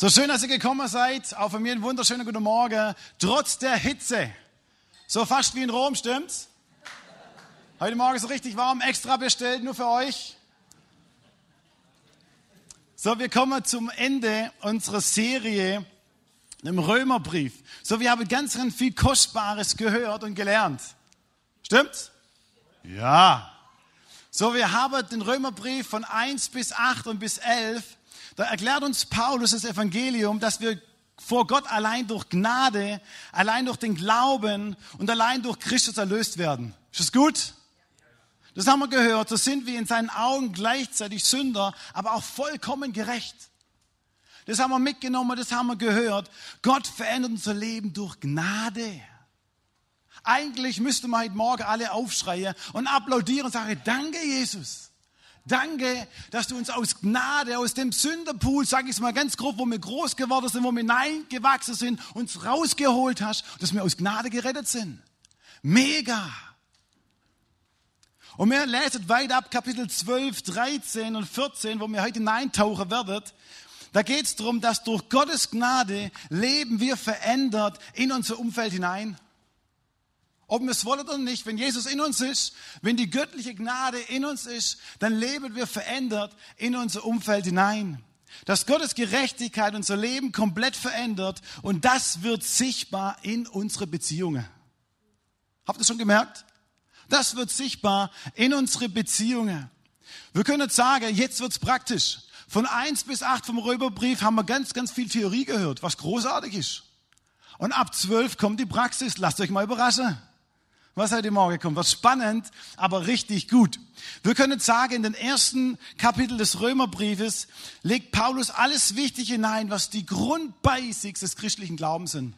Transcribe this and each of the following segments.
So schön, dass ihr gekommen seid. Auch von mir ein wunderschöner guten Morgen. Trotz der Hitze. So fast wie in Rom, stimmt's? Heute Morgen ist es richtig warm, extra bestellt, nur für euch. So, wir kommen zum Ende unserer Serie im Römerbrief. So, wir haben ganz, viel Kostbares gehört und gelernt. Stimmt's? Ja. So, wir haben den Römerbrief von 1 bis 8 und bis 11 da erklärt uns Paulus das Evangelium, dass wir vor Gott allein durch Gnade, allein durch den Glauben und allein durch Christus erlöst werden. Ist das gut? Das haben wir gehört. So sind wir in seinen Augen gleichzeitig Sünder, aber auch vollkommen gerecht. Das haben wir mitgenommen, das haben wir gehört. Gott verändert unser Leben durch Gnade. Eigentlich müsste man heute Morgen alle aufschreien und applaudieren und sagen, danke Jesus. Danke, dass du uns aus Gnade, aus dem Sünderpool, sage ich es mal ganz grob, wo wir groß geworden sind, wo wir hineingewachsen sind, uns rausgeholt hast, dass wir aus Gnade gerettet sind. Mega. Und wir lesen weiter ab Kapitel 12, 13 und 14, wo wir heute hineintauchen werden. Da geht es darum, dass durch Gottes Gnade leben wir verändert in unser Umfeld hinein. Ob wir es wollen oder nicht, wenn Jesus in uns ist, wenn die göttliche Gnade in uns ist, dann leben wir verändert in unser Umfeld hinein. Dass Gottes Gerechtigkeit unser Leben komplett verändert und das wird sichtbar in unsere Beziehungen. Habt ihr schon gemerkt? Das wird sichtbar in unsere Beziehungen. Wir können jetzt sagen, jetzt wird's praktisch. Von eins bis acht vom Römerbrief haben wir ganz, ganz viel Theorie gehört, was großartig ist. Und ab zwölf kommt die Praxis. Lasst euch mal überraschen was heute Morgen kommt. Was spannend, aber richtig gut. Wir können sagen, in den ersten Kapitel des Römerbriefes legt Paulus alles Wichtige hinein, was die Grundbasics des christlichen Glaubens sind.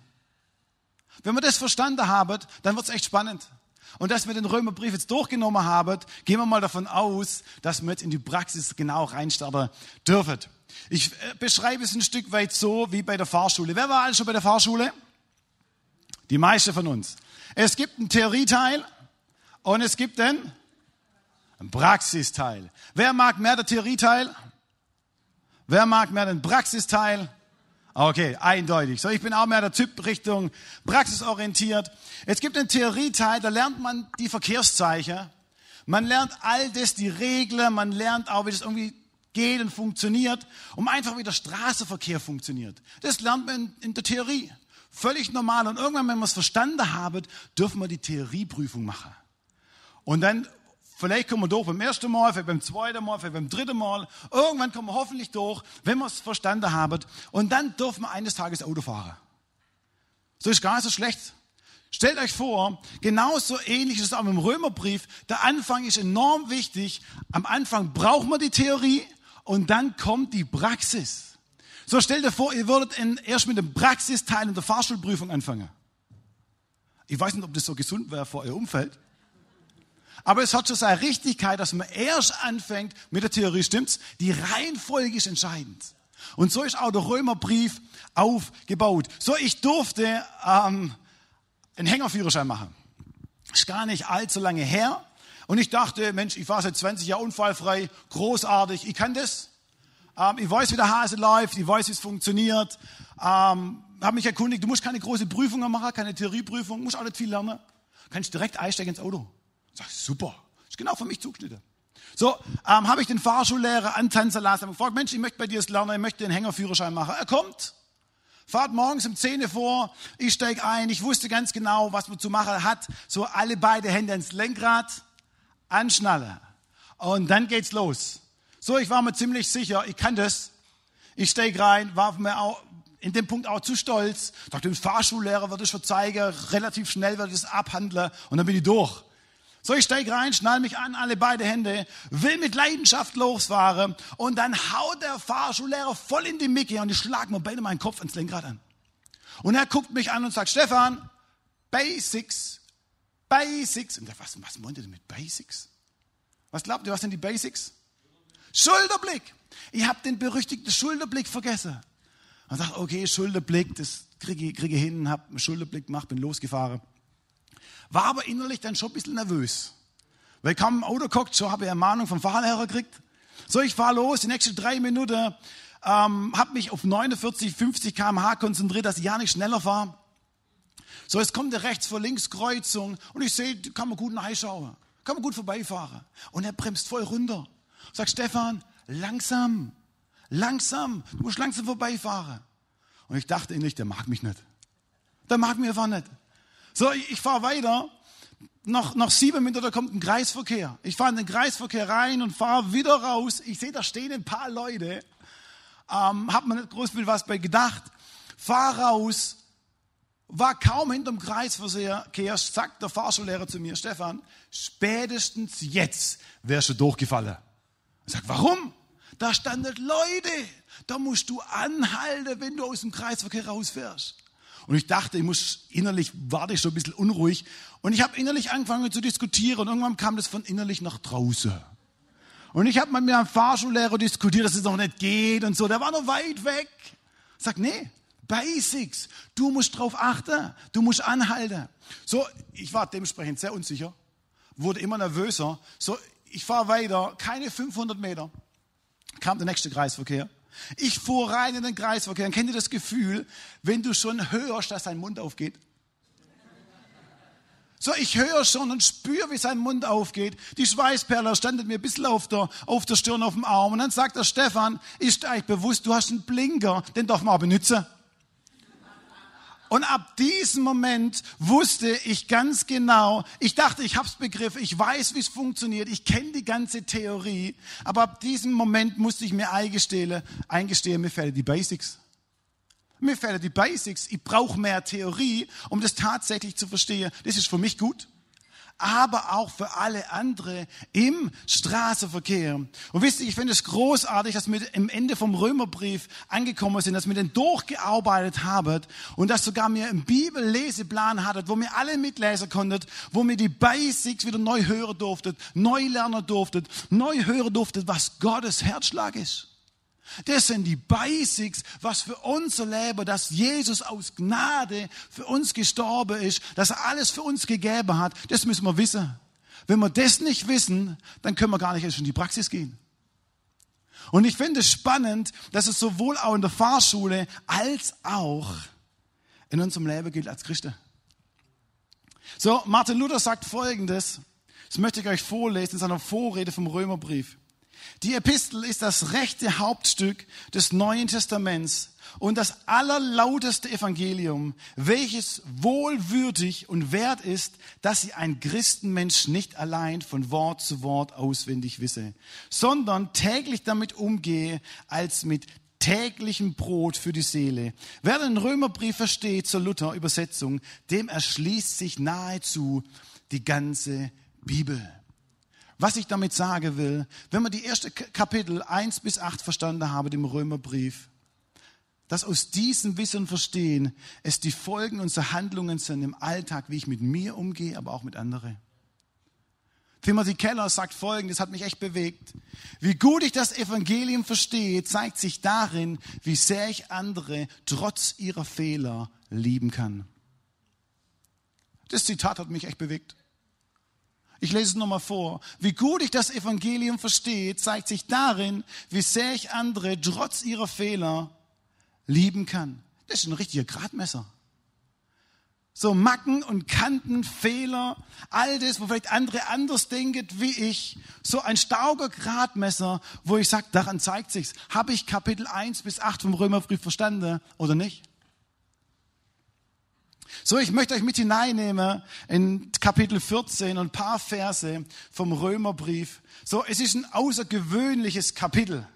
Wenn wir das verstanden haben, dann wird es echt spannend. Und dass wir den Römerbrief jetzt durchgenommen haben, gehen wir mal davon aus, dass wir jetzt in die Praxis genau reinstarten dürfen. Ich äh, beschreibe es ein Stück weit so wie bei der Fahrschule. Wer war alles schon bei der Fahrschule? Die meisten von uns. Es gibt einen Theorieteil und es gibt einen, Praxisteil. Wer mag mehr den Theorieteil? Wer mag mehr den Praxisteil? Okay, eindeutig. So, ich bin auch mehr der Typ Richtung praxisorientiert. Es gibt einen Theorieteil, da lernt man die Verkehrszeichen. Man lernt all das, die Regeln, man lernt auch, wie das irgendwie geht und funktioniert, um einfach wie der Straßenverkehr funktioniert. Das lernt man in der Theorie. Völlig normal. Und irgendwann, wenn wir es verstanden haben, dürfen wir die Theorieprüfung machen. Und dann, vielleicht kommen wir durch beim ersten Mal, vielleicht beim zweiten Mal, vielleicht beim dritten Mal. Irgendwann kommen wir hoffentlich durch, wenn wir es verstanden haben. Und dann dürfen wir eines Tages Auto fahren. So ist gar nicht so schlecht. Stellt euch vor, genauso ähnlich ist es auch im Römerbrief. Der Anfang ist enorm wichtig. Am Anfang braucht man die Theorie und dann kommt die Praxis. So stellt dir vor, ihr würdet in, erst mit dem Praxisteil in der Fahrschulprüfung anfangen. Ich weiß nicht, ob das so gesund wäre für euer Umfeld. Aber es hat schon seine Richtigkeit, dass man erst anfängt mit der Theorie, stimmt's? Die Reihenfolge ist entscheidend. Und so ist auch der Römerbrief aufgebaut. So, ich durfte ähm, einen Hängerführerschein machen. Ist gar nicht allzu lange her. Und ich dachte, Mensch, ich war seit 20 Jahren unfallfrei, großartig, ich kann das. Ähm, ich weiß, wie der Hase läuft, ich weiß, wie es funktioniert. Ähm, habe mich erkundigt, du musst keine große Prüfungen machen, keine Theorieprüfung, musst auch nicht viel lernen. Kannst direkt einsteigen ins Auto. Sag, super, ist genau für mich zugeschnitten. So, ähm, habe ich den Fahrschullehrer antanzen lassen, habe gefragt, Mensch, ich möchte bei dir das lernen, ich möchte den Hängerführerschein machen. Er kommt, fahrt morgens um 10 Uhr vor, ich steige ein, ich wusste ganz genau, was man zu machen hat. So alle beide Hände ins Lenkrad, anschnallen. Und dann geht's los. So, ich war mir ziemlich sicher, ich kann das. Ich steige rein, war mir auch in dem Punkt auch zu stolz. Dachte, dem Fahrschullehrer würde ich schon zeigen, relativ schnell ich das abhandeln und dann bin ich durch. So, ich steige rein, schnall mich an, alle beide Hände, will mit Leidenschaft losfahren und dann haut der Fahrschullehrer voll in die Micke und ich schlag mir beide meinen Kopf ans Lenkrad an. Und er guckt mich an und sagt, Stefan, Basics, Basics. Und ich dachte, was, was meint ihr denn mit Basics? Was glaubt ihr, was sind die Basics? Schulterblick. Ich habe den berüchtigten Schulterblick vergessen. Und sagt, okay, Schulterblick, das kriege ich, kriege ich hin, habe einen Schulterblick gemacht, bin losgefahren. War aber innerlich dann schon ein bisschen nervös. Weil kam im Auto geguckt, so habe ich Ermahnung vom Fahrlehrer gekriegt. So, ich fahre los, die nächsten drei Minuten ähm, habe mich auf 49, 50 km/h konzentriert, dass ich ja nicht schneller fahre. So, jetzt kommt der rechts vor links Kreuzung und ich sehe, kann man gut nachschauen, kann man gut vorbeifahren. Und er bremst voll runter. Sagt Stefan, langsam, langsam, du musst langsam vorbeifahren. Und ich dachte innerlich, der mag mich nicht. Der mag mich einfach nicht. So, ich, ich fahre weiter. Noch, noch sieben Minuten, da kommt ein Kreisverkehr. Ich fahre in den Kreisverkehr rein und fahre wieder raus. Ich sehe, da stehen ein paar Leute. Ähm, hab mir nicht groß viel was bei gedacht. Fahr raus, war kaum hinterm Kreisverkehr, sagt der Fahrschullehrer zu mir, Stefan, spätestens jetzt wärst du durchgefallen. Ich sag, warum? Da standen Leute, da musst du anhalten, wenn du aus dem Kreisverkehr rausfährst. Und ich dachte, ich muss innerlich, war ich schon ein bisschen unruhig. Und ich habe innerlich angefangen zu diskutieren und irgendwann kam das von innerlich nach draußen. Und ich habe mit meinem Fahrschullehrer diskutiert, dass es noch nicht geht und so. Der war noch weit weg. Sag, nee, Basics. Du musst drauf achten. Du musst anhalten. So, ich war dementsprechend sehr unsicher, wurde immer nervöser. So, ich fahre weiter, keine 500 Meter, kam der nächste Kreisverkehr. Ich fuhr rein in den Kreisverkehr. Kennt ihr das Gefühl, wenn du schon hörst, dass dein Mund aufgeht? So, ich höre schon und spüre, wie sein Mund aufgeht. Die Schweißperle standet mir ein bisschen auf der, auf der Stirn, auf dem Arm. Und dann sagt der Stefan, ist euch bewusst, du hast einen Blinker, den darf man auch benutzen. Und ab diesem Moment wusste ich ganz genau, ich dachte, ich hab's begriffen, ich weiß, wie es funktioniert, ich kenne die ganze Theorie, aber ab diesem Moment musste ich mir eingestehen, eingestehen mir fehlen die Basics. Mir fehlen die Basics. Ich brauche mehr Theorie, um das tatsächlich zu verstehen. Das ist für mich gut aber auch für alle andere im Straßenverkehr. Und wisst ihr, ich finde es großartig, dass wir im Ende vom Römerbrief angekommen sind, dass wir den durchgearbeitet haben und dass sogar mir einen Bibelleseplan hattet, wo wir alle mitlesen konnten, wo wir die Basics wieder neu hören durften, neu lernen durften, neu hören durften, was Gottes Herzschlag ist. Das sind die Basics, was für unser Leben, dass Jesus aus Gnade für uns gestorben ist, dass er alles für uns gegeben hat. Das müssen wir wissen. Wenn wir das nicht wissen, dann können wir gar nicht in die Praxis gehen. Und ich finde es spannend, dass es sowohl auch in der Fahrschule als auch in unserem Leben gilt als Christen. So, Martin Luther sagt Folgendes. Das möchte ich euch vorlesen in seiner Vorrede vom Römerbrief. Die Epistel ist das rechte Hauptstück des Neuen Testaments und das allerlauteste Evangelium, welches wohlwürdig und wert ist, dass sie ein Christenmensch nicht allein von Wort zu Wort auswendig wisse, sondern täglich damit umgehe als mit täglichem Brot für die Seele. Wer den Römerbrief versteht zur Luther-Übersetzung, dem erschließt sich nahezu die ganze Bibel. Was ich damit sagen will, wenn wir die erste Kapitel 1 bis 8 verstanden haben, dem Römerbrief, dass aus diesem Wissen verstehen, es die Folgen unserer Handlungen sind im Alltag, wie ich mit mir umgehe, aber auch mit anderen. Timothy Keller sagt folgendes, hat mich echt bewegt. Wie gut ich das Evangelium verstehe, zeigt sich darin, wie sehr ich andere trotz ihrer Fehler lieben kann. Das Zitat hat mich echt bewegt. Ich lese es nochmal vor. Wie gut ich das Evangelium verstehe, zeigt sich darin, wie sehr ich andere trotz ihrer Fehler lieben kann. Das ist ein richtiger Gradmesser. So Macken und Kanten, Fehler, all das, wo vielleicht andere anders denken wie ich. So ein starker Gradmesser, wo ich sage, daran zeigt sich's. Habe ich Kapitel 1 bis 8 vom Römerbrief verstanden oder nicht? So, ich möchte euch mit hineinnehmen in Kapitel 14 und paar Verse vom Römerbrief. So, es ist ein außergewöhnliches Kapitel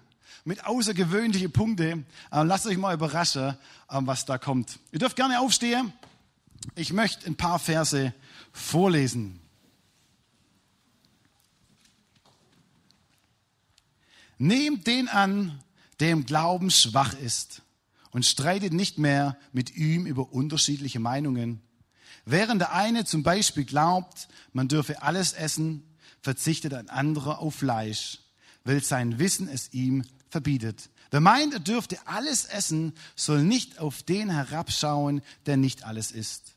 mit außergewöhnlichen Punkten. Ähm, lasst euch mal überraschen, ähm, was da kommt. Ihr dürft gerne aufstehen. Ich möchte ein paar Verse vorlesen. Nehmt den an, der im Glauben schwach ist und streitet nicht mehr mit ihm über unterschiedliche Meinungen. Während der eine zum Beispiel glaubt, man dürfe alles essen, verzichtet ein anderer auf Fleisch, weil sein Wissen es ihm verbietet. Wer meint, er dürfte alles essen, soll nicht auf den herabschauen, der nicht alles isst.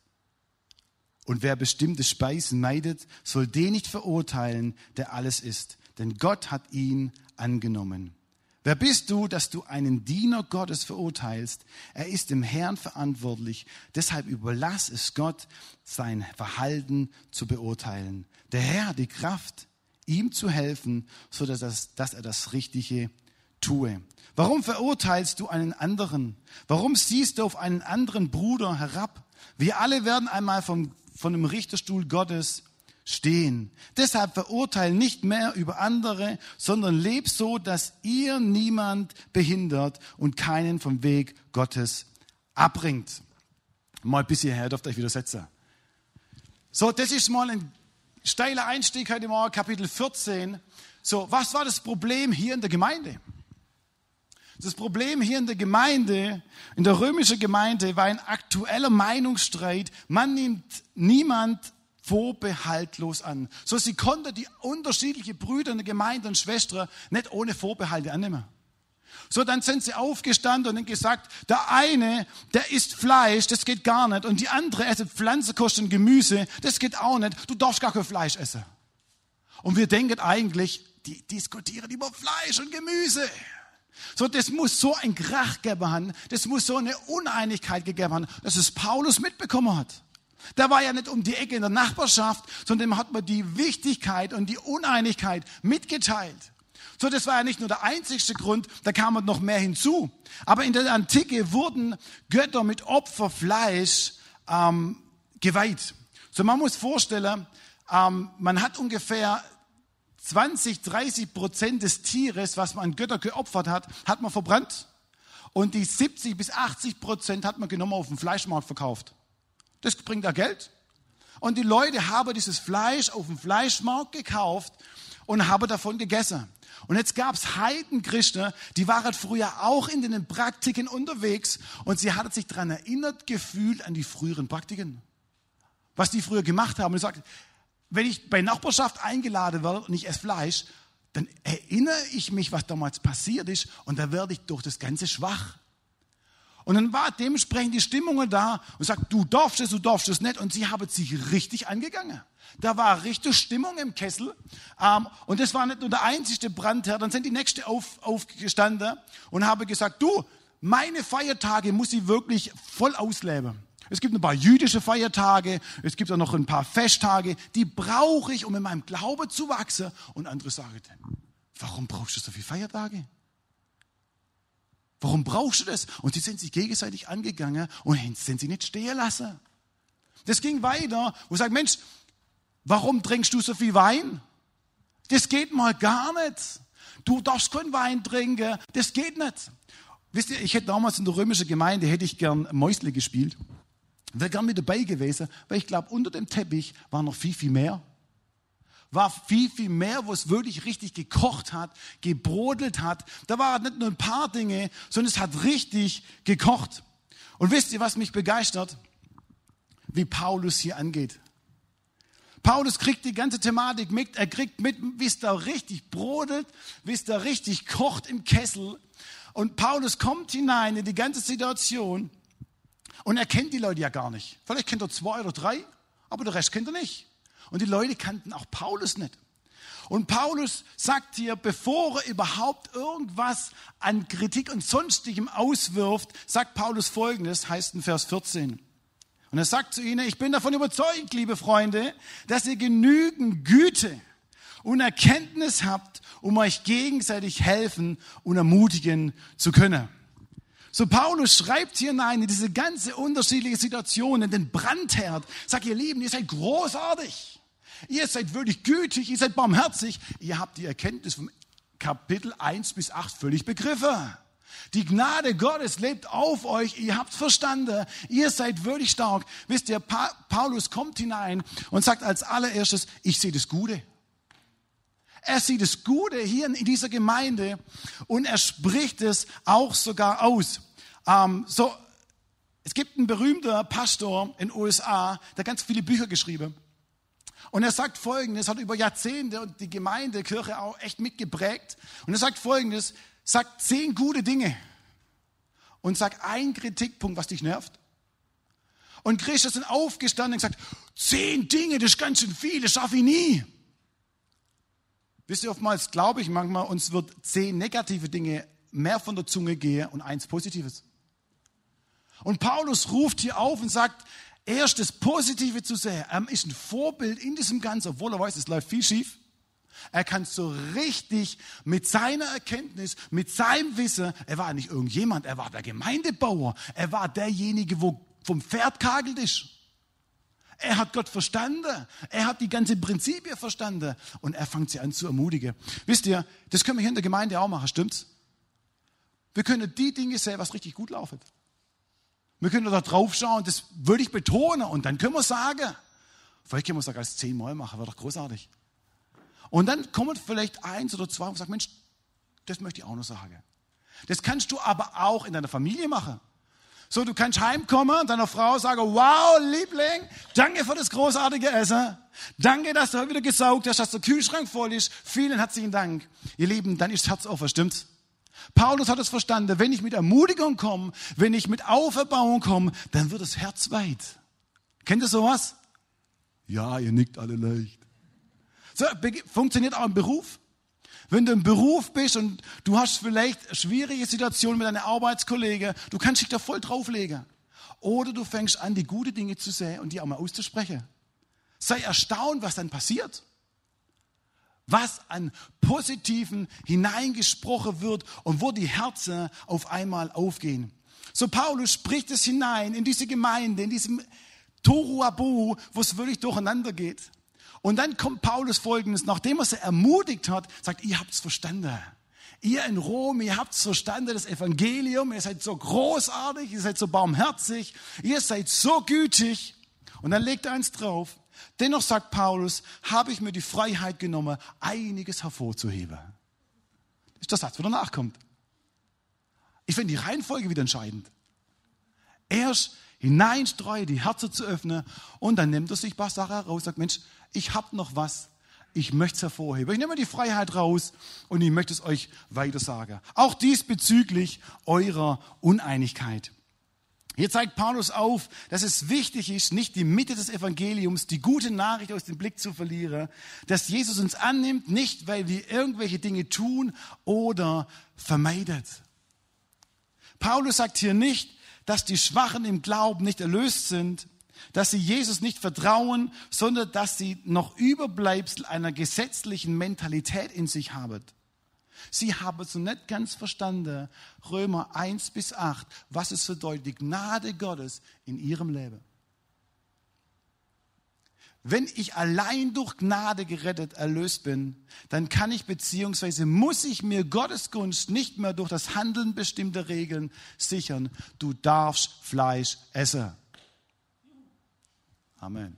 Und wer bestimmte Speisen meidet, soll den nicht verurteilen, der alles isst, denn Gott hat ihn angenommen. Wer bist du, dass du einen Diener Gottes verurteilst? Er ist dem Herrn verantwortlich. Deshalb überlass es Gott, sein Verhalten zu beurteilen. Der Herr hat die Kraft, ihm zu helfen, so dass, das, dass er das Richtige tue. Warum verurteilst du einen anderen? Warum siehst du auf einen anderen Bruder herab? Wir alle werden einmal vom, von dem Richterstuhl Gottes stehen. Deshalb verurteile nicht mehr über andere, sondern leb so, dass ihr niemand behindert und keinen vom Weg Gottes abbringt. Mal bis hierher dürft ihr euch wieder setzen. So, das ist mal ein steiler Einstieg heute Morgen, Kapitel 14. So, was war das Problem hier in der Gemeinde? Das Problem hier in der Gemeinde, in der römischen Gemeinde, war ein aktueller Meinungsstreit. Man nimmt niemand vorbehaltlos an. So, sie konnte die unterschiedlichen Brüder in der Gemeinde und Schwestern nicht ohne Vorbehalte annehmen. So, dann sind sie aufgestanden und gesagt, der eine, der isst Fleisch, das geht gar nicht. Und die andere essen Pflanzenkost und Gemüse, das geht auch nicht. Du darfst gar kein Fleisch essen. Und wir denken eigentlich, die diskutieren über Fleisch und Gemüse. So, das muss so ein Krach gegeben haben, das muss so eine Uneinigkeit gegeben haben, dass es Paulus mitbekommen hat. Der war ja nicht um die Ecke in der Nachbarschaft, sondern dem hat man die Wichtigkeit und die Uneinigkeit mitgeteilt. So, das war ja nicht nur der einzigste Grund, da kam noch mehr hinzu. Aber in der Antike wurden Götter mit Opferfleisch ähm, geweiht. So, man muss vorstellen, ähm, man hat ungefähr 20, 30 Prozent des Tieres, was man an Götter geopfert hat, hat man verbrannt. Und die 70 bis 80 Prozent hat man genommen auf dem Fleischmarkt verkauft. Das bringt da Geld. Und die Leute haben dieses Fleisch auf dem Fleischmarkt gekauft und haben davon gegessen. Und jetzt gab es Heidenchristen, die waren früher auch in den Praktiken unterwegs und sie hatten sich daran erinnert gefühlt an die früheren Praktiken. Was die früher gemacht haben. Und ich sagte, wenn ich bei Nachbarschaft eingeladen werde und ich esse Fleisch, dann erinnere ich mich, was damals passiert ist und da werde ich durch das Ganze schwach. Und dann war dementsprechend die Stimmung da und sagt, du darfst es, du darfst es nicht. Und sie haben sich richtig angegangen. Da war richtig Stimmung im Kessel. Ähm, und das war nicht nur der einzige Brandherr. Dann sind die Nächste auf, aufgestanden und haben gesagt, du, meine Feiertage muss ich wirklich voll ausleben. Es gibt ein paar jüdische Feiertage, es gibt auch noch ein paar Festtage, die brauche ich, um in meinem Glaube zu wachsen. Und andere sagen, warum brauchst du so viele Feiertage? Warum brauchst du das? Und sie sind sich gegenseitig angegangen und sind sie nicht stehen lassen. Das ging weiter, wo sagt, Mensch, warum trinkst du so viel Wein? Das geht mal gar nicht. Du darfst keinen Wein trinken, das geht nicht. Wisst ihr, ich hätte damals in der römischen Gemeinde, hätte ich gern Mäusle gespielt. Wäre gern mit dabei gewesen, weil ich glaube, unter dem Teppich war noch viel, viel mehr. War viel, viel mehr, wo es wirklich richtig gekocht hat, gebrodelt hat. Da waren nicht nur ein paar Dinge, sondern es hat richtig gekocht. Und wisst ihr, was mich begeistert? Wie Paulus hier angeht. Paulus kriegt die ganze Thematik mit, er kriegt mit, wie es da richtig brodelt, wie es da richtig kocht im Kessel. Und Paulus kommt hinein in die ganze Situation und er kennt die Leute ja gar nicht. Vielleicht kennt er zwei oder drei, aber der Rest kennt er nicht. Und die Leute kannten auch Paulus nicht. Und Paulus sagt hier, bevor er überhaupt irgendwas an Kritik und sonstigem auswirft, sagt Paulus folgendes, heißt in Vers 14. Und er sagt zu ihnen, ich bin davon überzeugt, liebe Freunde, dass ihr genügend Güte und Erkenntnis habt, um euch gegenseitig helfen und ermutigen zu können. So Paulus schreibt hier hinein in diese ganze unterschiedliche Situation, in den Brandherd. Sagt ihr Lieben, ihr seid großartig. Ihr seid wirklich gütig, ihr seid barmherzig. Ihr habt die Erkenntnis vom Kapitel 1 bis 8 völlig begriffen. Die Gnade Gottes lebt auf euch. Ihr habt verstanden. Ihr seid wirklich stark. Wisst ihr, pa Paulus kommt hinein und sagt als allererstes, ich sehe das Gute. Er sieht das Gute hier in dieser Gemeinde und er spricht es auch sogar aus. Ähm, so, es gibt einen berühmten Pastor in den USA, der ganz viele Bücher geschrieben. Und er sagt Folgendes, hat über Jahrzehnte und die Gemeinde, Kirche auch echt mitgeprägt. Und er sagt Folgendes, sagt zehn gute Dinge und sagt ein Kritikpunkt, was dich nervt. Und Christus sind aufgestanden und gesagt, zehn Dinge, das ist ganz schön viel, das schaffe ich nie. Wisst ihr, oftmals glaube ich manchmal, uns wird zehn negative Dinge mehr von der Zunge gehen und eins Positives. Und Paulus ruft hier auf und sagt, erst das Positive zu sehen. Er ist ein Vorbild in diesem Ganzen, obwohl er weiß, es läuft viel schief. Er kann so richtig mit seiner Erkenntnis, mit seinem Wissen, er war nicht irgendjemand, er war der Gemeindebauer, er war derjenige, wo vom Pferd kagelt ist. Er hat Gott verstanden. Er hat die ganze Prinzipien verstanden. Und er fängt sie an zu ermutigen. Wisst ihr, das können wir hier in der Gemeinde auch machen, stimmt's? Wir können die Dinge sehen, was richtig gut laufen. Wir können da drauf schauen, das würde ich betonen. Und dann können wir sagen, vielleicht können wir es sogar als zehnmal machen, wäre doch großartig. Und dann kommen vielleicht eins oder zwei und sagen, Mensch, das möchte ich auch noch sagen. Das kannst du aber auch in deiner Familie machen. So, du kannst heimkommen und deiner Frau sagen, wow, Liebling, danke für das großartige Essen. Danke, dass du heute wieder gesaugt hast, dass der Kühlschrank voll ist. Vielen herzlichen Dank. Ihr Lieben, dann ist Herz offen, stimmt's? Paulus hat es verstanden, wenn ich mit Ermutigung komme, wenn ich mit Auferbauung komme, dann wird das Herz weit. Kennt ihr sowas? Ja, ihr nickt alle leicht. So, funktioniert auch im Beruf. Wenn du im Beruf bist und du hast vielleicht schwierige Situationen mit deinen Arbeitskollegen, du kannst dich da voll drauflegen. Oder du fängst an, die guten Dinge zu sehen und die auch mal auszusprechen. Sei erstaunt, was dann passiert. Was an Positiven hineingesprochen wird und wo die Herzen auf einmal aufgehen. So Paulus spricht es hinein in diese Gemeinde, in diesem Toruabu, wo es wirklich durcheinander geht. Und dann kommt Paulus folgendes, nachdem er sie ermutigt hat, sagt, ihr habt's verstanden. Ihr in Rom, ihr habt's verstanden, das Evangelium, ihr seid so großartig, ihr seid so barmherzig, ihr seid so gütig. Und dann legt er eins drauf. Dennoch sagt Paulus, habe ich mir die Freiheit genommen, einiges hervorzuheben. Das ist der Satz, wo danach kommt. Ich finde die Reihenfolge wieder entscheidend. Erst hineinstreue, die Herzen zu öffnen und dann nimmt er sich ein paar Sachen raus, sagt, Mensch, ich habe noch was, ich möchte es hervorheben. Ich nehme die Freiheit raus und ich möchte es euch weiter sagen. Auch diesbezüglich eurer Uneinigkeit. Hier zeigt Paulus auf, dass es wichtig ist, nicht die Mitte des Evangeliums, die gute Nachricht aus dem Blick zu verlieren, dass Jesus uns annimmt, nicht weil wir irgendwelche Dinge tun oder vermeidet. Paulus sagt hier nicht, dass die Schwachen im Glauben nicht erlöst sind, dass sie Jesus nicht vertrauen, sondern dass sie noch Überbleibsel einer gesetzlichen Mentalität in sich haben. Sie haben so nicht ganz verstanden, Römer 1 bis 8, was es bedeutet, die Gnade Gottes in ihrem Leben. Wenn ich allein durch Gnade gerettet, erlöst bin, dann kann ich beziehungsweise muss ich mir Gottes Gunst nicht mehr durch das Handeln bestimmter Regeln sichern. Du darfst Fleisch essen. Amen.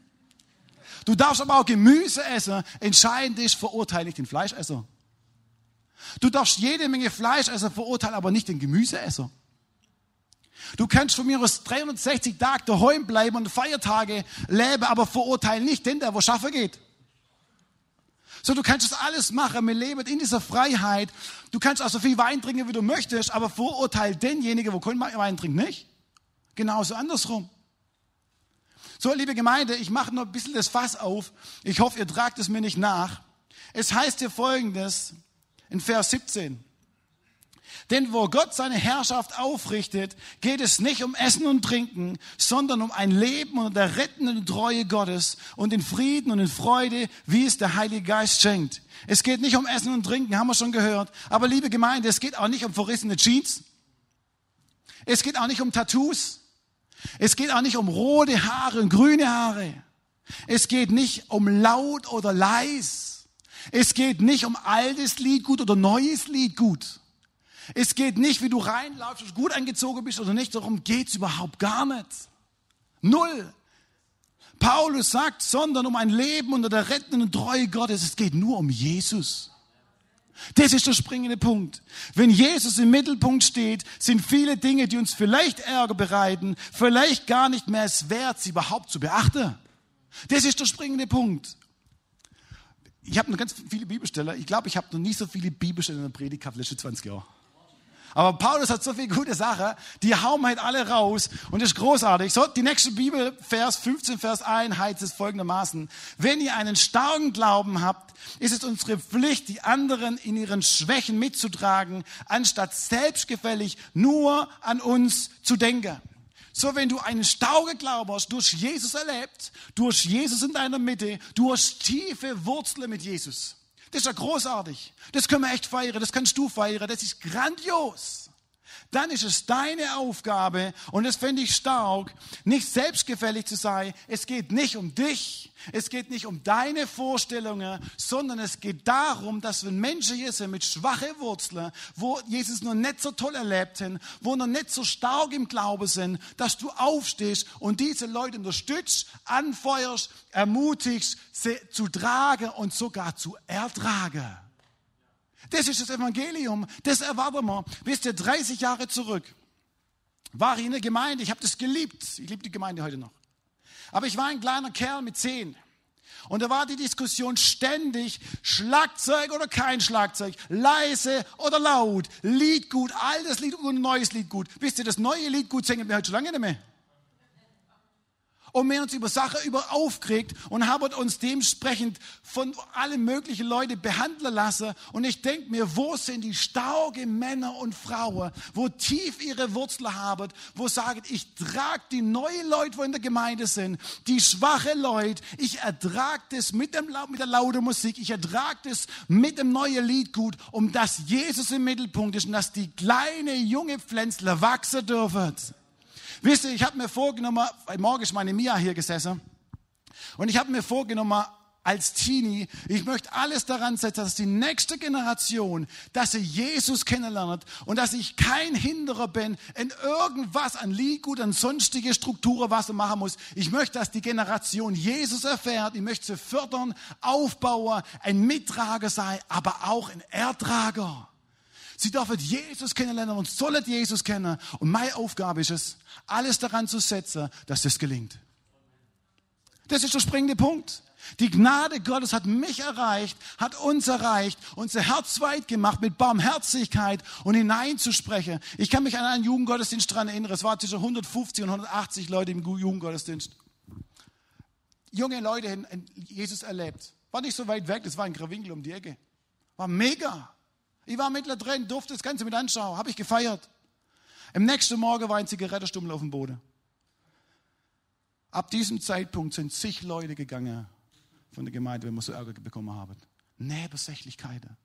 Du darfst aber auch Gemüse essen. Entscheidend ist, verurteile nicht den Fleischesser. Du darfst jede Menge Fleischesser verurteilen, aber nicht den Gemüseesser. Du kannst von mir aus 360 Tage daheim bleiben und Feiertage leben, aber verurteilen nicht den, der wo schaffen geht. So, du kannst das alles machen. Wir leben in dieser Freiheit. Du kannst auch so viel Wein trinken, wie du möchtest, aber verurteil denjenigen, wo kein Wein trinkt, nicht. Genauso andersrum. So, liebe Gemeinde, ich mache noch ein bisschen das Fass auf. Ich hoffe, ihr tragt es mir nicht nach. Es heißt hier folgendes in Vers 17. Denn wo Gott seine Herrschaft aufrichtet, geht es nicht um Essen und Trinken, sondern um ein Leben unter der rettenden Treue Gottes und in Frieden und in Freude, wie es der Heilige Geist schenkt. Es geht nicht um Essen und Trinken, haben wir schon gehört. Aber liebe Gemeinde, es geht auch nicht um verrissene Jeans. Es geht auch nicht um Tattoos. Es geht auch nicht um rote Haare und grüne Haare. Es geht nicht um laut oder leis. Es geht nicht um altes Lied gut oder neues Lied gut. Es geht nicht, wie du reinlaufst, gut angezogen bist oder nicht. Darum geht's überhaupt gar nicht. Null. Paulus sagt, sondern um ein Leben unter der rettenden Treue Gottes. Es geht nur um Jesus. Das ist der springende Punkt. Wenn Jesus im Mittelpunkt steht, sind viele Dinge, die uns vielleicht Ärger bereiten, vielleicht gar nicht mehr es wert, sie überhaupt zu beachten. Das ist der springende Punkt. Ich habe noch ganz viele Bibelstellen. Ich glaube, ich habe noch nie so viele Bibelstellen in der Predigt gehabt, letzte 20 Jahre. Aber Paulus hat so viel gute Sachen, die hauen halt alle raus und das ist großartig. So, die nächste Bibel, Vers 15, Vers 1 heißt es folgendermaßen. Wenn ihr einen starken Glauben habt, ist es unsere Pflicht, die anderen in ihren Schwächen mitzutragen, anstatt selbstgefällig nur an uns zu denken. So, wenn du einen starken Glauben hast, durch Jesus erlebt, durch Jesus in deiner Mitte, du hast tiefe Wurzeln mit Jesus. Das ist ja großartig. Das können wir echt feiern. Das kannst du feiern. Das ist grandios dann ist es deine Aufgabe, und das finde ich stark, nicht selbstgefällig zu sein. Es geht nicht um dich, es geht nicht um deine Vorstellungen, sondern es geht darum, dass wenn Menschen hier sind mit schwachen Wurzeln, wo Jesus noch nicht so toll erlebt haben, wo noch nicht so stark im Glauben sind, dass du aufstehst und diese Leute unterstützt, anfeuerst, ermutigst, sie zu tragen und sogar zu ertragen. Das ist das Evangelium, das erwarten wir. Wisst ihr, 30 Jahre zurück war ich in der Gemeinde, ich habe das geliebt, ich liebe die Gemeinde heute noch. Aber ich war ein kleiner Kerl mit zehn. Und da war die Diskussion ständig, Schlagzeug oder kein Schlagzeug, leise oder laut, Lied gut, altes Lied und neues Lied gut. Wisst ihr, das neue Lied gut singen wir heute schon lange nicht mehr und wir uns über Sachen über aufgeregt und haben uns dementsprechend von allen möglichen Leuten behandeln lassen. Und ich denke mir, wo sind die starken Männer und Frauen, wo tief ihre Wurzeln haben, wo sagen, ich trage die neuen Leute, wo in der Gemeinde sind, die schwache Leute, ich ertrage das mit, dem, mit der lauten Musik, ich ertrage das mit dem neuen Lied gut, um dass Jesus im Mittelpunkt ist und dass die kleine junge Pflänzler wachsen dürfen. Wisst ihr, ich habe mir vorgenommen, weil morgen ist meine Mia hier gesessen, und ich habe mir vorgenommen, als Teenie, ich möchte alles daran setzen, dass die nächste Generation, dass sie Jesus kennenlernt und dass ich kein Hinderer bin in irgendwas an Liedgut, an sonstige Strukturen, was sie machen muss. Ich möchte, dass die Generation Jesus erfährt. Ich möchte sie fördern, aufbauen, ein Mittrager sein, aber auch ein Ertrager. Sie dürfen Jesus kennenlernen und sollen Jesus kennen. Und meine Aufgabe ist es, alles daran zu setzen, dass das gelingt. Das ist der springende Punkt. Die Gnade Gottes hat mich erreicht, hat uns erreicht, unser Herz weit gemacht mit Barmherzigkeit und hineinzusprechen. Ich kann mich an einen Jugendgottesdienst daran erinnern, es waren zwischen 150 und 180 Leute im Jugendgottesdienst. Junge Leute haben Jesus erlebt. War nicht so weit weg, das war ein Gravingel um die Ecke. War mega. Ich war mittendrin, durfte das Ganze mit anschauen, habe ich gefeiert. Im nächsten Morgen war ein Zigarettenstummel auf dem Boden. Ab diesem Zeitpunkt sind zig Leute gegangen von der Gemeinde, wenn wir so Ärger bekommen haben. Nebensächlichkeiten.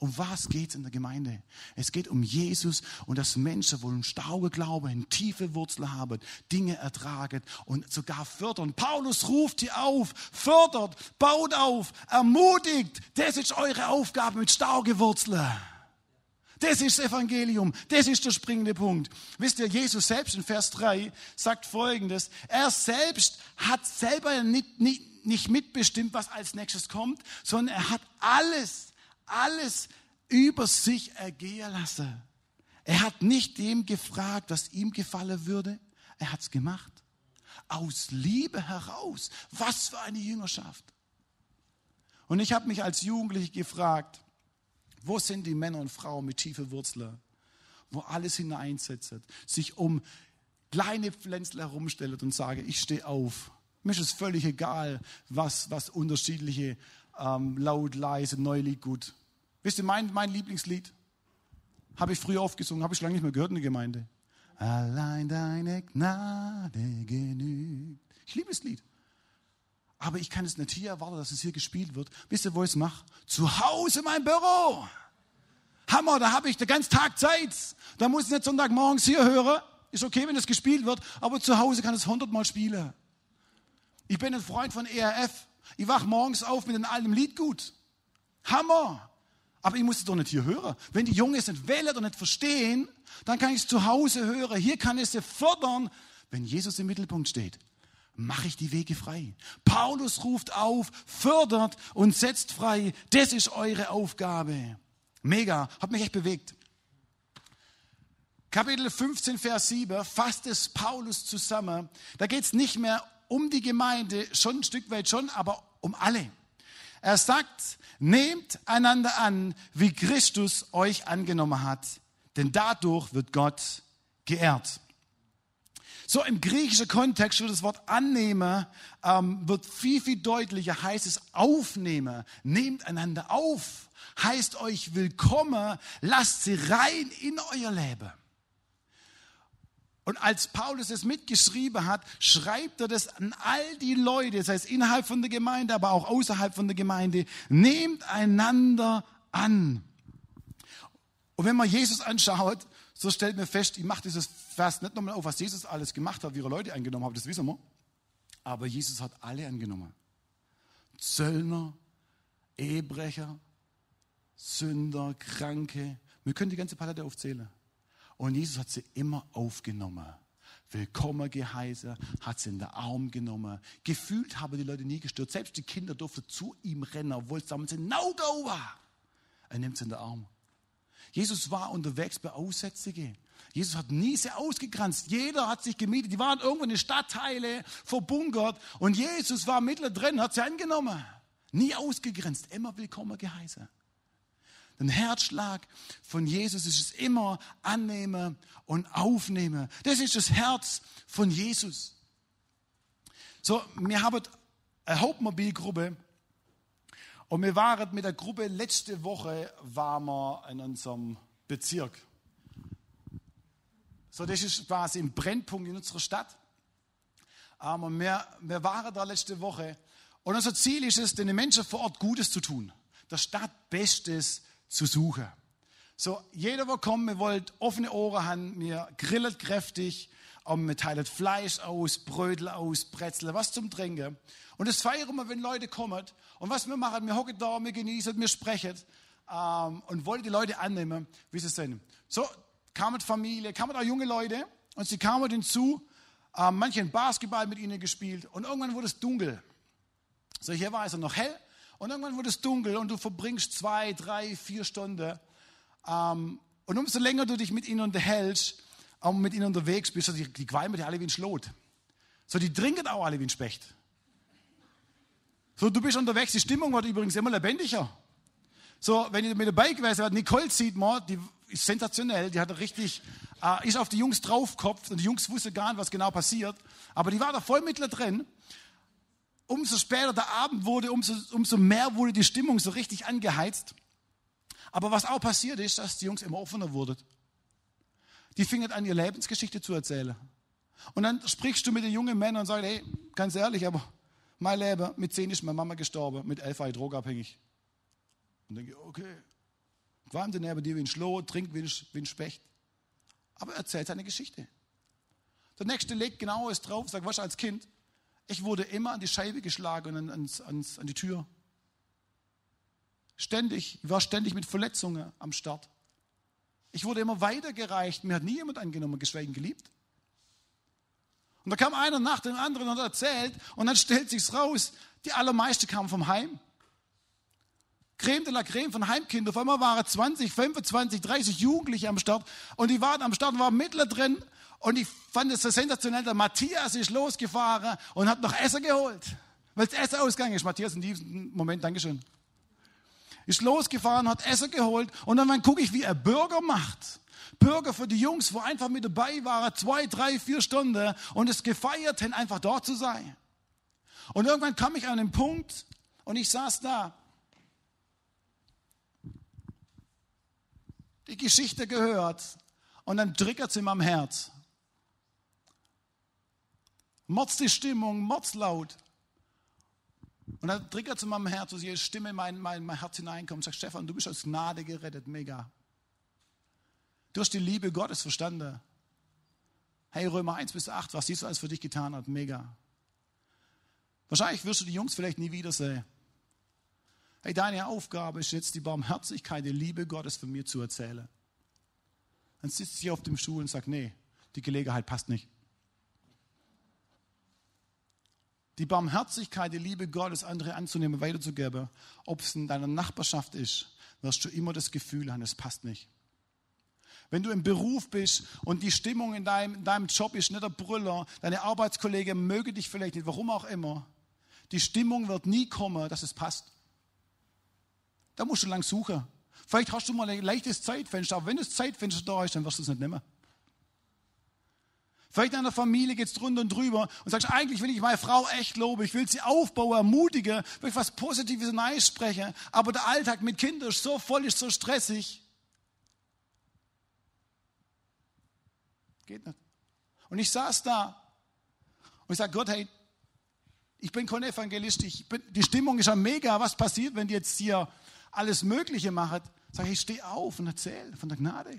Um was geht es in der Gemeinde? Es geht um Jesus und dass Menschen, wo einen starken Glauben, tiefe Wurzel haben, Dinge ertragen und sogar fördern. Paulus ruft hier auf, fördert, baut auf, ermutigt. Das ist eure Aufgabe mit starken Wurzeln. Das ist das Evangelium. Das ist der springende Punkt. Wisst ihr, Jesus selbst in Vers 3 sagt Folgendes. Er selbst hat selber nicht, nicht, nicht mitbestimmt, was als nächstes kommt, sondern er hat alles alles über sich ergehen lassen. Er hat nicht dem gefragt, was ihm gefallen würde. Er hat es gemacht. Aus Liebe heraus. Was für eine Jüngerschaft. Und ich habe mich als Jugendliche gefragt, wo sind die Männer und Frauen mit tiefen Wurzeln, wo alles hineinsetzt, sich um kleine Pflänzler herumstellt und sage, ich stehe auf. Mir ist es völlig egal, was, was unterschiedliche ähm, laut, leise, Neulied gut Wisst ihr, mein, mein Lieblingslied habe ich früher aufgesungen, habe ich lange nicht mehr gehört in der Gemeinde. Allein deine Gnade genügt. Ich liebe das Lied. Aber ich kann es nicht hier erwarten, dass es hier gespielt wird. Wisst ihr, wo ich es mache? Zu Hause in meinem Büro. Hammer, da habe ich den ganzen Tag Zeit. Da muss ich nicht Sonntagmorgens hier hören. Ist okay, wenn es gespielt wird, aber zu Hause kann es hundertmal spielen. Ich bin ein Freund von ERF. Ich wach morgens auf mit einem alten Lied gut. Hammer. Aber ich muss es doch nicht hier hören. Wenn die Jungen es nicht wählen und nicht verstehen, dann kann ich es zu Hause hören. Hier kann ich es fördern. Wenn Jesus im Mittelpunkt steht, mache ich die Wege frei. Paulus ruft auf, fördert und setzt frei. Das ist eure Aufgabe. Mega, hat mich echt bewegt. Kapitel 15, Vers 7 fasst es Paulus zusammen. Da geht es nicht mehr um die Gemeinde, schon ein Stück weit schon, aber um alle. Er sagt, nehmt einander an, wie Christus euch angenommen hat. denn dadurch wird Gott geehrt. So im griechischen Kontext wird das Wort annehmen, ähm, wird viel, viel deutlicher, heißt es aufnehmen, nehmt einander auf, heißt euch willkommen, lasst sie rein in euer Leben. Und als Paulus es mitgeschrieben hat, schreibt er das an all die Leute, das heißt innerhalb von der Gemeinde, aber auch außerhalb von der Gemeinde, nehmt einander an. Und wenn man Jesus anschaut, so stellt man fest, ich mache dieses Vers nicht nochmal auf, was Jesus alles gemacht hat, wie er Leute angenommen hat, das wissen wir. Aber Jesus hat alle angenommen. Zöllner, Ehebrecher, Sünder, Kranke. Wir können die ganze Palette aufzählen. Und Jesus hat sie immer aufgenommen. Willkommen geheißen, hat sie in den Arm genommen. Gefühlt haben die Leute nie gestört. Selbst die Kinder durften zu ihm rennen, obwohl es damals ein No-Go war. Er nimmt sie in den Arm. Jesus war unterwegs bei Aussätzigen. Jesus hat nie sie ausgegrenzt. Jeder hat sich gemietet. Die waren irgendwo in den Stadtteile verbunkert. Und Jesus war mittendrin, hat sie angenommen. Nie ausgegrenzt, immer willkommen geheißen. Der Herzschlag von Jesus ist es immer annehmen und aufnehmen. Das ist das Herz von Jesus. So, wir haben eine Hauptmobilgruppe und wir waren mit der Gruppe, letzte Woche waren wir in unserem Bezirk. So, das ist quasi ein Brennpunkt in unserer Stadt. Aber wir, wir waren da letzte Woche. Und unser Ziel ist es, den Menschen vor Ort Gutes zu tun. Der Stadt Bestes zu suchen. So, jeder, der kommt, wir wollen offene Ohren haben, wir grillen kräftig, und wir teilen Fleisch aus, Brötel aus, Brezel, was zum Trinken. Und das feiern wir, wenn Leute kommen. Und was wir machen, wir hocken da, wir genießen, wir sprechen ähm, und wollen die Leute annehmen, wie sie sind. So kamen Familie, kamen auch junge Leute und sie kamen hinzu. Ähm, manche haben Basketball mit ihnen gespielt und irgendwann wurde es dunkel. So hier war es noch hell und irgendwann wurde es dunkel und du verbringst zwei, drei, vier Stunden. Ähm, und umso länger du dich mit ihnen unterhältst und mit ihnen unterwegs bist, so die, die qualmen die alle wie ein Schlot. So, die trinken auch alle wie ein Specht. So, du bist unterwegs, die Stimmung wird übrigens immer lebendiger. So, wenn ihr mit dabei gewesen wärt, Nicole sieht man, die ist sensationell, die hat richtig, äh, ist auf die Jungs draufkopft und die Jungs wussten gar nicht, was genau passiert. Aber die war da voll mit drin. Umso später der Abend wurde, umso, umso mehr wurde die Stimmung so richtig angeheizt. Aber was auch passiert ist, dass die Jungs immer offener wurden. Die fingen an, ihre Lebensgeschichte zu erzählen. Und dann sprichst du mit den jungen Männern und sagst, hey, ganz ehrlich, aber mein Leben, mit zehn ist meine Mama gestorben, mit elf war ich drogabhängig. Und denke, okay, qualmt neben dir wie ein Schloh, trinkt wie ein, Specht. Aber erzählt seine Geschichte. Der Nächste legt genaues drauf, sagt, was als Kind, ich wurde immer an die Scheibe geschlagen und ans, ans, an die Tür. Ständig, ich war ständig mit Verletzungen am Start. Ich wurde immer weitergereicht, mir hat nie jemand angenommen, geschweige geliebt. Und da kam einer nach dem anderen und erzählt und dann stellt sich's raus, die allermeiste kamen vom Heim. Creme de la Creme von Heimkindern. Auf einmal waren 20, 25, 30 Jugendliche am Start und die waren am Start waren mittler drin und ich fand es so sensationell. Der Matthias ist losgefahren und hat noch Essen geholt, weil das Essen ausgegangen ist. Matthias in diesem Moment, Dankeschön. Ist losgefahren, hat Essen geholt und dann gucke ich, wie er Bürger macht. Bürger für die Jungs, wo einfach mit dabei waren, zwei, drei, vier Stunden und es gefeiert haben, einfach dort zu sein. Und irgendwann kam ich an den Punkt und ich saß da. Die Geschichte gehört und dann triggert sie in meinem Herz. Mords die Stimmung, Mordslaut. Und dann triggert es in meinem Herz, dass jede Stimme in mein, mein, mein Herz hineinkommt und sagt, Stefan, du bist aus Gnade gerettet, mega. Du hast die Liebe Gottes verstanden. Hey, Römer 1 bis 8, was Jesus alles für dich getan hat, mega. Wahrscheinlich wirst du die Jungs vielleicht nie wiedersehen. Hey, deine Aufgabe ist jetzt, die Barmherzigkeit, die Liebe Gottes von mir zu erzählen. Dann sitzt sie auf dem Stuhl und sagt, nee, die Gelegenheit passt nicht. Die Barmherzigkeit, die Liebe Gottes, andere anzunehmen, weiterzugeben, ob es in deiner Nachbarschaft ist, wirst du immer das Gefühl haben, es passt nicht. Wenn du im Beruf bist und die Stimmung in deinem, in deinem Job ist nicht der Brüller, deine Arbeitskollegen mögen dich vielleicht nicht, warum auch immer, die Stimmung wird nie kommen, dass es passt. Da musst du lang suchen. Vielleicht hast du mal ein leichtes Zeitfenster, aber wenn das Zeitfenster da ist, dann wirst du es nicht nehmen. Vielleicht in einer Familie geht es drunter und drüber und sagst, eigentlich will ich meine Frau echt loben, ich will sie aufbauen, ermutigen, will ich was Positives sprechen, aber der Alltag mit Kindern ist so voll, ist so stressig. Geht nicht. Und ich saß da und ich sage, Gott, hey, ich bin kein Evangelist, ich bin, die Stimmung ist ja mega, was passiert, wenn die jetzt hier alles Mögliche machen? Sag ich, steh auf und erzähl von der Gnade.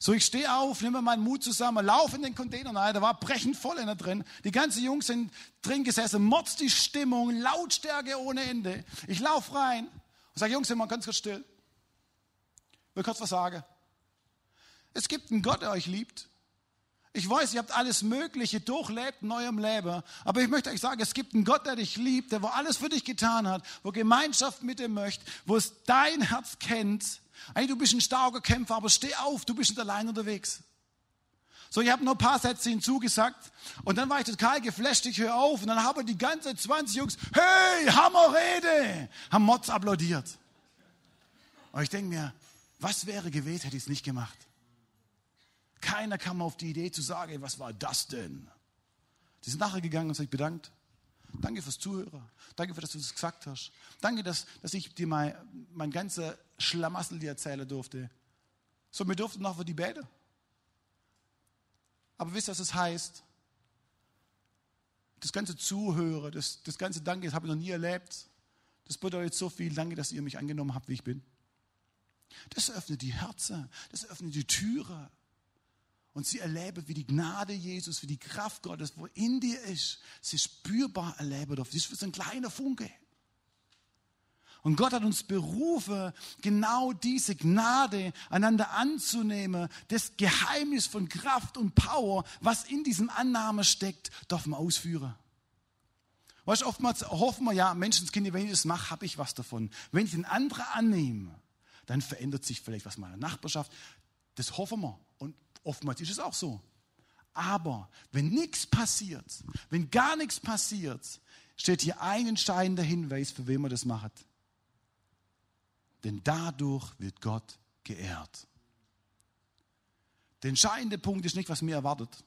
So, ich stehe auf, nehme meinen Mut zusammen, laufe in den Container rein, da war brechend voll in da drin. Die ganzen Jungs sind drin gesessen, motzt die Stimmung, Lautstärke ohne Ende. Ich laufe rein und sage, Jungs, sind mal ganz kurz still. Ich will kurz was sagen. Es gibt einen Gott, der euch liebt. Ich weiß, ihr habt alles Mögliche durchlebt in eurem Leben, aber ich möchte euch sagen, es gibt einen Gott, der dich liebt, der wo alles für dich getan hat, wo Gemeinschaft mit dir möchte, wo es dein Herz kennt. Hey, du bist ein starker Kämpfer, aber steh auf, du bist nicht allein unterwegs. So, ich habe noch ein paar Sätze hinzugesagt und dann war ich total geflasht, ich höre auf und dann haben die ganze 20 Jungs, hey, Hammerrede, haben Mods applaudiert. Und ich denke mir, was wäre gewesen, hätte ich es nicht gemacht. Keiner kam auf die Idee zu sagen, was war das denn? Die sind nachher gegangen und sich bedankt. Danke fürs Zuhören. Danke, für, dass du das gesagt hast. Danke, dass, dass ich dir mein, mein ganzer Schlamassel dir erzählen durfte. So, wir durften noch für die beten. Aber wisst ihr, was das heißt? Das ganze Zuhören, das, das ganze Danke, das habe ich noch nie erlebt. Das bedeutet so viel. Danke, dass ihr mich angenommen habt, wie ich bin. Das öffnet die Herzen, das öffnet die Türe und sie erleben, wie die Gnade Jesus, wie die Kraft Gottes, wo in dir ist, sie spürbar erleben darf. Das ist wie so ein kleiner Funke. Und Gott hat uns berufen, genau diese Gnade einander anzunehmen. Das Geheimnis von Kraft und Power, was in diesem Annahme steckt, dürfen wir ausführen. Weißt du, oftmals hoffen wir ja, Menschenskinder, wenn ich das mache, habe ich was davon. Wenn ich den anderen annehme, dann verändert sich vielleicht was in meiner Nachbarschaft. Das hoffen wir. Oftmals ist es auch so. Aber wenn nichts passiert, wenn gar nichts passiert, steht hier ein entscheidender Hinweis, für wen man das macht. Denn dadurch wird Gott geehrt. Der entscheidende Punkt ist nicht, was mir erwartet.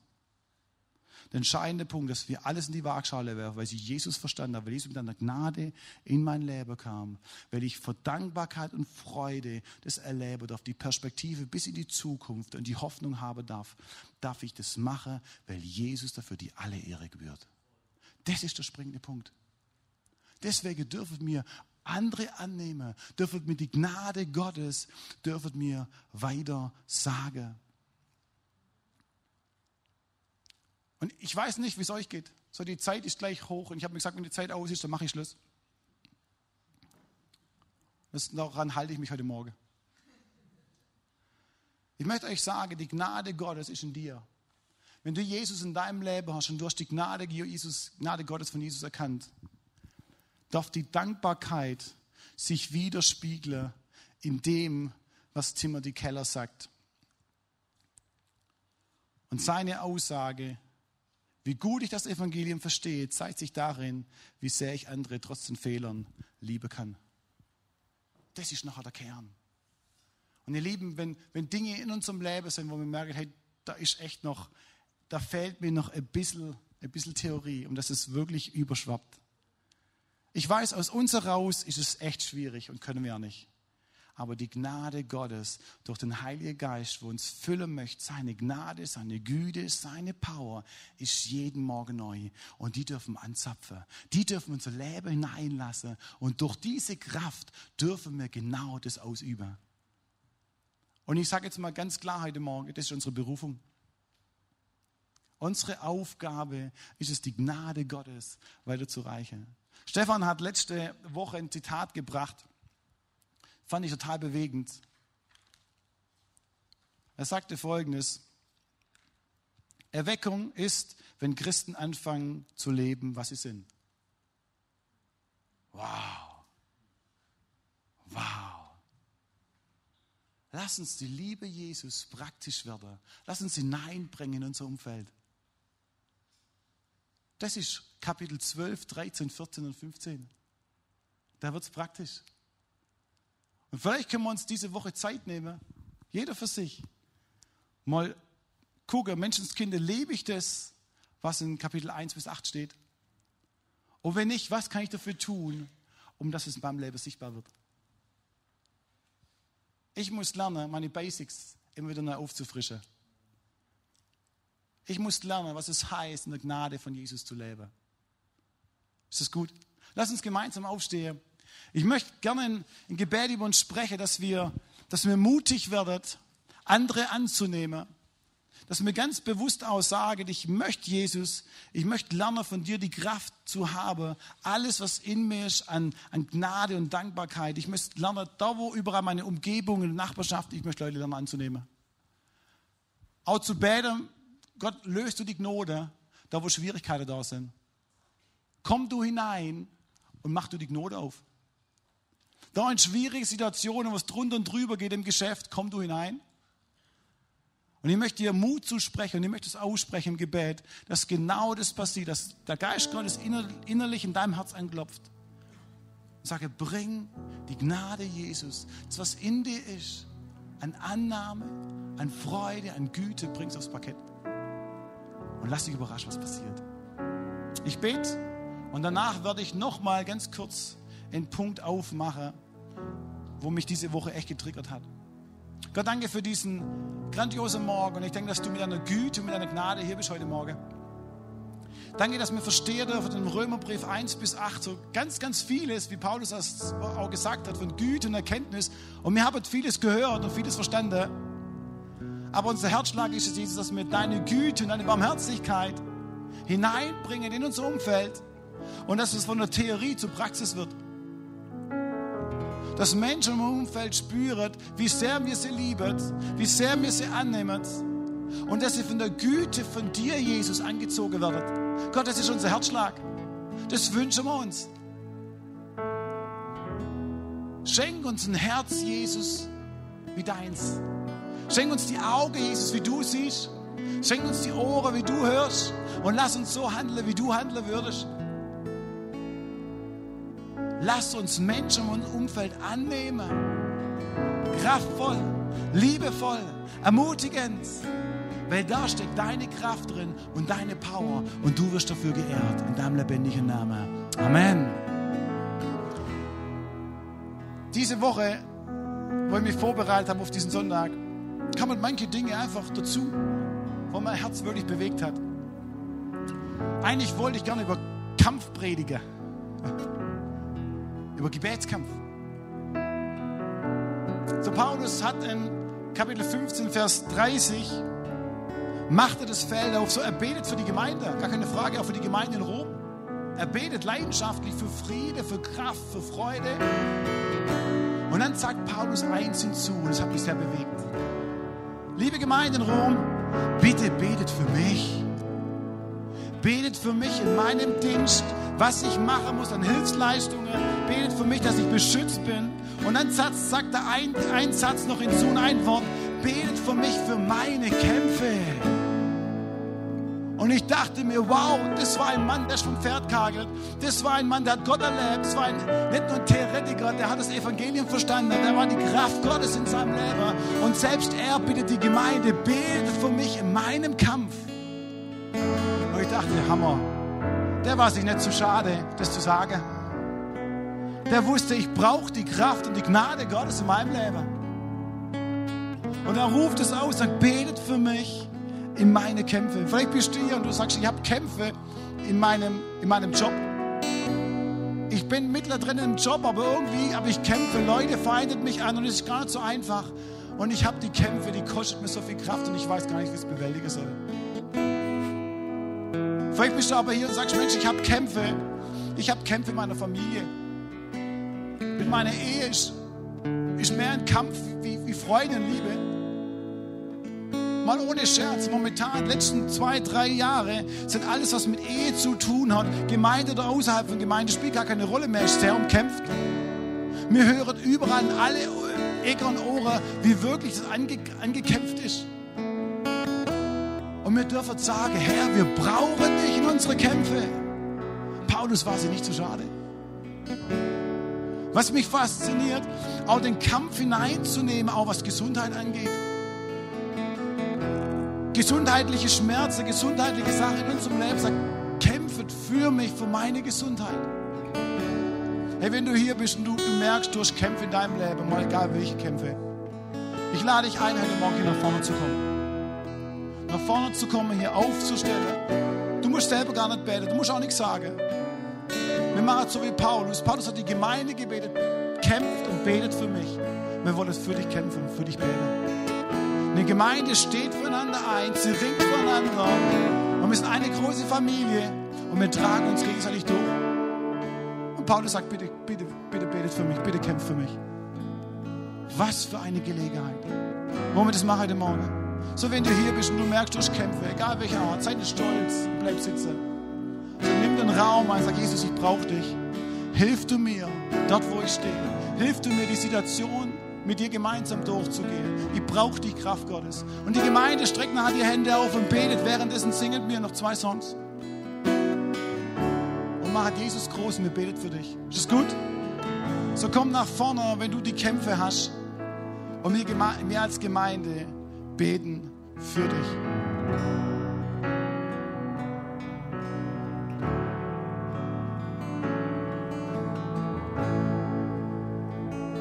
Der entscheidende Punkt, dass wir alles in die Waagschale werfen, weil ich Jesus verstanden habe, weil Jesus mit einer Gnade in mein Leben kam, weil ich vor Dankbarkeit und Freude das erleben darf, die Perspektive bis in die Zukunft und die Hoffnung haben darf, darf ich das machen, weil Jesus dafür die alle Ehre gebührt. Das ist der springende Punkt. Deswegen dürfen wir andere annehmen, dürfen mir die Gnade Gottes, dürfen mir weiter sagen. Und ich weiß nicht, wie es euch geht. So, die Zeit ist gleich hoch und ich habe mir gesagt, wenn die Zeit aus ist, dann mache ich Schluss. Das, daran halte ich mich heute Morgen. Ich möchte euch sagen, die Gnade Gottes ist in dir. Wenn du Jesus in deinem Leben hast und du hast die Gnade, Jesus, Gnade Gottes von Jesus erkannt, darf die Dankbarkeit sich widerspiegeln in dem, was Timothy Keller sagt. Und seine Aussage wie gut ich das Evangelium verstehe, zeigt sich darin, wie sehr ich andere trotz den Fehlern lieben kann. Das ist nachher der Kern. Und ihr Lieben, wenn, wenn Dinge in unserem Leben sind, wo wir merken, hey, da ist echt noch, da fehlt mir noch ein bisschen, ein bisschen Theorie, um dass es wirklich überschwappt. Ich weiß, aus uns heraus ist es echt schwierig und können wir ja nicht aber die Gnade Gottes durch den Heiligen Geist, wo uns füllen möchte, seine Gnade, seine Güte, seine Power, ist jeden Morgen neu. Und die dürfen anzapfen. Die dürfen unser Leben hineinlassen. Und durch diese Kraft dürfen wir genau das ausüben. Und ich sage jetzt mal ganz klar heute Morgen, das ist unsere Berufung. Unsere Aufgabe ist es, die Gnade Gottes weiterzureichen. Stefan hat letzte Woche ein Zitat gebracht Fand ich total bewegend. Er sagte folgendes. Erweckung ist, wenn Christen anfangen zu leben, was sie sind. Wow. Wow. Lass uns die Liebe Jesus praktisch werden. Lass uns hineinbringen in unser Umfeld. Das ist Kapitel 12, 13, 14 und 15. Da wird es praktisch. Und vielleicht können wir uns diese Woche Zeit nehmen, jeder für sich, mal gucken, Menschenskinder, lebe ich das, was in Kapitel 1 bis 8 steht? Und wenn nicht, was kann ich dafür tun, um dass es in meinem Leben sichtbar wird? Ich muss lernen, meine Basics immer wieder neu aufzufrischen. Ich muss lernen, was es heißt, in der Gnade von Jesus zu leben. Ist das gut? Lass uns gemeinsam aufstehen. Ich möchte gerne ein Gebet über uns sprechen, dass wir, dass wir mutig werden, andere anzunehmen. Dass wir ganz bewusst aussagen, ich möchte Jesus, ich möchte lernen von dir die Kraft zu haben, alles, was in mir ist an, an Gnade und Dankbarkeit. Ich möchte lernen, da wo überall meine Umgebung und Nachbarschaft, ich möchte Leute lernen anzunehmen. Auch zu beten, Gott, löst du die Gnade, da wo Schwierigkeiten da sind. Komm du hinein und mach du die Gnade auf. Da in schwierigen Situationen, was drunter und drüber geht im Geschäft, komm du hinein. Und ich möchte dir Mut zusprechen und ich möchte es aussprechen im Gebet, dass genau das passiert, dass der Geist Gottes innerlich in deinem Herz anklopft. Und sage, bring die Gnade Jesus, das was in dir ist, an Annahme, an Freude, an Güte, bring es aufs Parkett. Und lass dich überraschen, was passiert. Ich bete und danach werde ich nochmal ganz kurz einen Punkt aufmachen, wo mich diese Woche echt getriggert hat. Gott, danke für diesen grandiosen Morgen. Und ich denke, dass du mit deiner Güte und mit deiner Gnade hier bist heute Morgen. Danke, dass wir verstehen dürfen im Römerbrief 1 bis 8 so ganz, ganz vieles, wie Paulus das auch gesagt hat, von Güte und Erkenntnis. Und wir haben vieles gehört und vieles verstanden. Aber unser Herzschlag ist es, Jesus, dass wir deine Güte und deine Barmherzigkeit hineinbringen in unser Umfeld und dass es von der Theorie zur Praxis wird dass Menschen im Umfeld spüren, wie sehr wir sie lieben, wie sehr wir sie annehmen und dass sie von der Güte von dir, Jesus, angezogen werden. Gott, das ist unser Herzschlag. Das wünschen wir uns. Schenk uns ein Herz, Jesus, wie deins. Schenk uns die Augen, Jesus, wie du siehst. Schenk uns die Ohren, wie du hörst. Und lass uns so handeln, wie du handeln würdest. Lass uns Menschen im Umfeld annehmen. Kraftvoll, liebevoll, ermutigend. Weil da steckt deine Kraft drin und deine Power und du wirst dafür geehrt. In deinem lebendigen Namen. Amen. Diese Woche, wo ich mich vorbereitet habe auf diesen Sonntag, kamen manche Dinge einfach dazu, wo mein Herz wirklich bewegt hat. Eigentlich wollte ich gerne über Kampf predigen über Gebetskampf. So Paulus hat in Kapitel 15, Vers 30, machte das Feld auf, so er betet für die Gemeinde, gar keine Frage, auch für die Gemeinde in Rom. Er betet leidenschaftlich für Friede, für Kraft, für Freude. Und dann sagt Paulus eins hinzu, und das hat mich sehr bewegt. Liebe Gemeinde in Rom, bitte betet für mich. Betet für mich in meinem Dienst, was ich machen muss an Hilfsleistungen. Für mich, dass ich beschützt bin. Und dann sagt er ein, ein Satz noch hinzu und ein Wort. Betet für mich für meine Kämpfe. Und ich dachte mir, wow, das war ein Mann, der vom Pferd kagelt. Das war ein Mann, der hat Gott erlebt. Das war ein, nicht nur ein Theoretiker, der hat das Evangelium verstanden. Der war die Kraft Gottes in seinem Leben. Und selbst er bittet die Gemeinde, betet für mich in meinem Kampf. Und ich dachte, Hammer, der war sich nicht zu schade, das zu sagen. Der wusste, ich brauche die Kraft und die Gnade Gottes in meinem Leben. Und er ruft es aus, sagt, betet für mich in meine Kämpfe. Vielleicht bist du hier und du sagst, ich habe Kämpfe in meinem, in meinem Job. Ich bin mittendrin im Job, aber irgendwie habe ich Kämpfe. Leute feindet mich an und es ist gar nicht so einfach. Und ich habe die Kämpfe, die kosten mir so viel Kraft und ich weiß gar nicht, wie ich es bewältigen soll. Vielleicht bist du aber hier und sagst, Mensch, ich habe Kämpfe. Ich habe Kämpfe in meiner Familie. Mit meiner Ehe ist, ist mehr ein Kampf wie, wie Freude und Liebe. Mal ohne Scherz, momentan, die letzten zwei, drei Jahre, sind alles, was mit Ehe zu tun hat, Gemeinde oder außerhalb von Gemeinde, spielt gar keine Rolle mehr, ist sehr umkämpft. Wir hören überall in alle Ecken und Ohren, wie wirklich das ange, angekämpft ist. Und wir dürfen sagen, Herr, wir brauchen dich in unsere Kämpfe. Paulus war sie nicht zu schade. Was mich fasziniert, auch den Kampf hineinzunehmen, auch was Gesundheit angeht. Gesundheitliche Schmerzen, gesundheitliche Sachen in unserem Leben, sagt, kämpft für mich, für meine Gesundheit. Hey, wenn du hier bist und du, du merkst, du hast Kämpfe in deinem Leben, mal egal welche Kämpfe, ich lade dich ein, heute Morgen hier nach vorne zu kommen. Nach vorne zu kommen, hier aufzustellen. Du musst selber gar nicht beten, du musst auch nichts sagen. Wir machen es so wie Paulus. Paulus hat die Gemeinde gebetet, kämpft und betet für mich. Wir wollen für dich kämpfen, für dich beten. Eine Gemeinde steht füreinander ein, sie ringt füreinander. Und wir sind eine große Familie und wir tragen uns gegenseitig durch. Und Paulus sagt, bitte, bitte, bitte betet für mich, bitte kämpft für mich. Was für eine Gelegenheit. Wollen wir das machen heute Morgen? So, wenn du hier bist und du merkst, du hast Kämpfe, egal welcher Art, sei nicht stolz, bleib sitzen. Den Raum ein, sag, Jesus, ich brauche dich. Hilf du mir, dort wo ich stehe. Hilf du mir, die Situation mit dir gemeinsam durchzugehen. Ich brauche die Kraft Gottes. Und die Gemeinde streckt nachher die Hände auf und betet. Währenddessen singen wir noch zwei Songs. Und macht Jesus groß und wir betet für dich. Ist das gut? So komm nach vorne, wenn du die Kämpfe hast. Und wir, wir als Gemeinde beten für dich.